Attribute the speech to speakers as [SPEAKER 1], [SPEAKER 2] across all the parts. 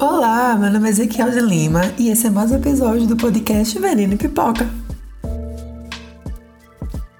[SPEAKER 1] Olá, meu nome é Ezequiel de Lima e esse é mais um episódio do podcast Veneno e Pipoca.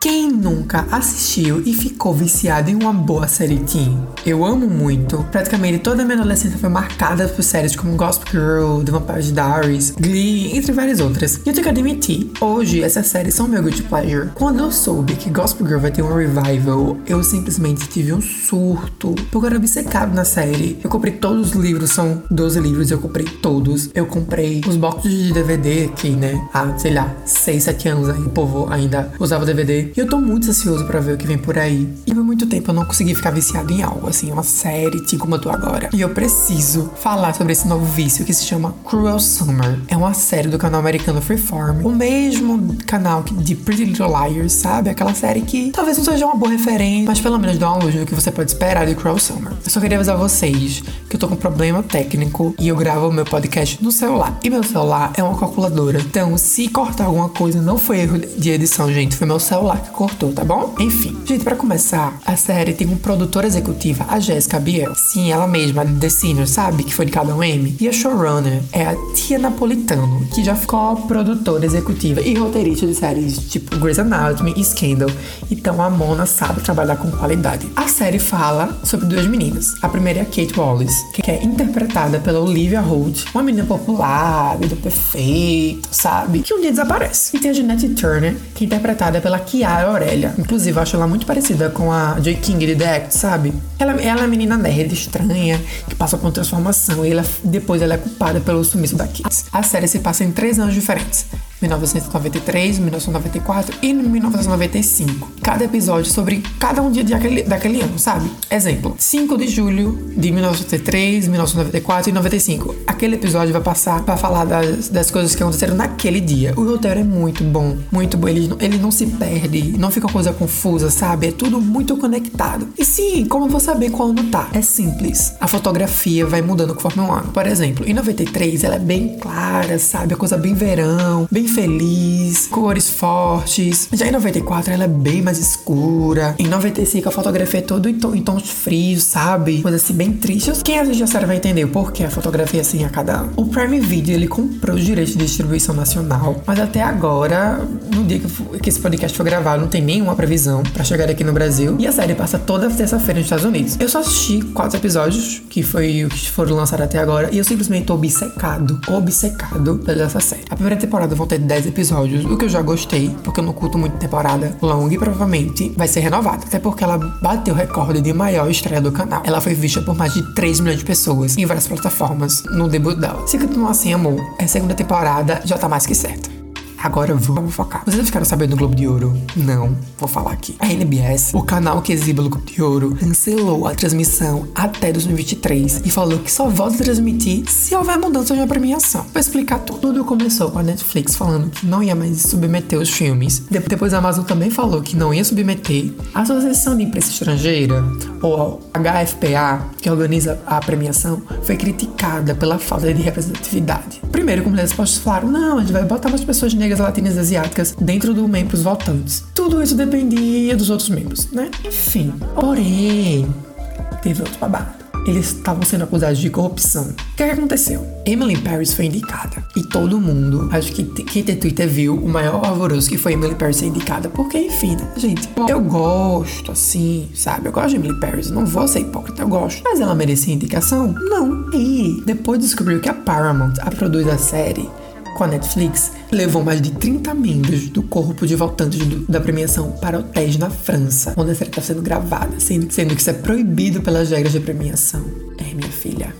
[SPEAKER 1] Quem nunca assistiu e ficou viciado em uma boa série teen? Eu amo muito. Praticamente toda a minha adolescência foi marcada por séries como Gospel Girl, The Vampire Diaries, Glee, entre várias outras. E eu tenho que admitir, hoje essas séries são meu guilty pleasure. Quando eu soube que Gospel Girl vai ter um revival, eu simplesmente tive um surto. Porque eu era obcecado na série. Eu comprei todos os livros, são 12 livros, eu comprei todos. Eu comprei os boxes de DVD que, né, há, sei lá, 6, 7 anos aí, o povo ainda usava DVD. Eu tô muito ansioso para ver o que vem por aí. E muito tempo eu não consegui ficar viciado em algo, assim, uma série, tipo como eu tô agora. E eu preciso falar sobre esse novo vício que se chama Cruel Summer. É uma série do canal americano Freeform. O mesmo canal de Pretty Little Liars, sabe? Aquela série que talvez não seja uma boa referência, mas pelo menos dá uma luz do que você pode esperar de Cruel Summer. Eu só queria avisar vocês que eu tô com um problema técnico e eu gravo o meu podcast no celular. E meu celular é uma calculadora. Então, se cortar alguma coisa, não foi erro de edição, gente. Foi meu celular que cortou, tá bom? Enfim, gente, para começar, a série tem uma produtora executiva, a Jessica Biel. Sim, ela mesma, The Senior, sabe? Que foi de cada um M. E a showrunner é a Tia Napolitano, que já ficou produtora executiva e roteirista de séries tipo Grey's Anatomy e Scandal. Então a Mona sabe trabalhar com qualidade. A série fala sobre duas meninas. A primeira é a Kate Wallace, que é interpretada pela Olivia Holt, uma menina popular, vida perfeita, sabe? Que um dia desaparece. E tem a Jeanette Turner, que é interpretada pela Kiara Aurélia. Inclusive, eu acho ela muito parecida com a Joy King de The Act, sabe? Ela, ela é uma menina nerd, estranha, que passa por uma transformação e ela, depois ela é culpada pelo sumiço da Kids. A série se passa em três anos diferentes. 1993, 1994 e 1995. Cada episódio sobre cada um dia daquele, daquele ano, sabe? Exemplo: 5 de julho de 1993, 1994 e 95. Aquele episódio vai passar para falar das, das coisas que aconteceram naquele dia. O roteiro é muito bom, muito bom. Ele, ele não se perde, não fica coisa confusa, sabe? É tudo muito conectado. E sim, como vou saber qual ano tá? É simples. A fotografia vai mudando conforme o ano. Por exemplo, em 93 ela é bem clara, sabe? A coisa bem verão, bem feliz, cores fortes. Já em 94 ela é bem mais escura. Em 95 a fotografia é toda em, em tons frios, sabe? Coisa assim bem triste. Quem assiste a série vai entender o porquê a fotografia é assim a cada ano. O Prime Video ele comprou os direitos de distribuição nacional, mas até agora, no dia que, que esse podcast foi gravado, não tem nenhuma previsão para chegar aqui no Brasil. E a série passa toda terça-feira nos Estados Unidos. Eu só assisti quatro episódios, que foi o que foram lançados até agora, e eu simplesmente tô obcecado, obcecado pela essa série. A primeira temporada vão ter 10 episódios, o que eu já gostei, porque eu não curto muito temporada longa e provavelmente vai ser renovada, até porque ela bateu o recorde de maior estreia do canal. Ela foi vista por mais de 3 milhões de pessoas em várias plataformas no debut dela. Se continuar assim, amor, a segunda temporada já tá mais que certa. Agora vamos focar. Vocês ficaram sabendo do Globo de Ouro? Não, vou falar aqui. A NBS, o canal que exibe o Globo de Ouro, cancelou a transmissão até 2023 e falou que só volta a transmitir se houver mudança na premiação. Vou explicar tudo. Tudo começou com a Netflix falando que não ia mais submeter os filmes. Depois a Amazon também falou que não ia submeter. A Associação de Imprensa Estrangeira, ou HFPA, que organiza a premiação, foi criticada pela falta de representatividade. Primeiro, como eles falaram, não, a gente vai botar mais pessoas negras negras, latinas e asiáticas dentro do membros votantes. Tudo isso dependia dos outros membros, né? Enfim. Porém, teve outro babado eles estavam sendo acusados de corrupção. O que, é aconteceu? Emily Paris foi indicada. E todo mundo, acho que quem tem Twitter viu o maior alvoroço que foi Emily Paris ser indicada. Porque, enfim, né, gente, eu gosto, assim, sabe? Eu gosto de Emily Paris, não vou ser hipócrita, eu gosto. Mas ela merecia indicação? Não. E depois descobriu que a Paramount, a produz a série, com a Netflix, levou mais de 30 membros do corpo de votantes do, da premiação para hotéis na França, onde a série está sendo gravada, sendo, sendo que isso é proibido pelas regras de premiação. É, minha filha,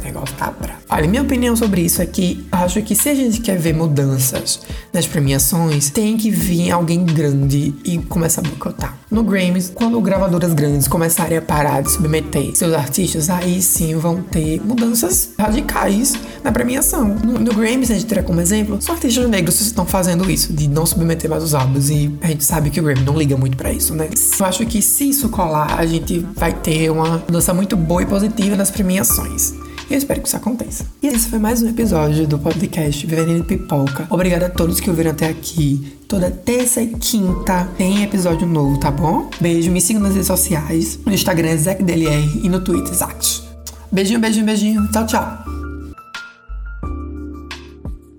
[SPEAKER 1] o negócio tá bravo. Olha, minha opinião sobre isso é que acho que se a gente quer ver mudanças nas premiações, tem que vir alguém grande e começar a boicotar. No Grammys, quando gravadoras grandes começarem a parar de submeter seus artistas, aí sim vão ter mudanças radicais na premiação. No, no Grammys, a gente terá como exemplo, só artistas negros estão fazendo isso, de não submeter mais os álbuns, e a gente sabe que o Grammy não liga muito para isso, né? Eu acho que se isso colar, a gente vai ter uma mudança muito boa e positiva nas premiações. E eu espero que isso aconteça. E esse foi mais um episódio do podcast Veneno Pipoca. Obrigada a todos que ouviram até aqui. Toda terça e quinta tem episódio novo, tá bom? Beijo, me sigam nas redes sociais. No Instagram é e no Twitter, Zact. Beijinho, beijinho, beijinho. Tchau, tchau.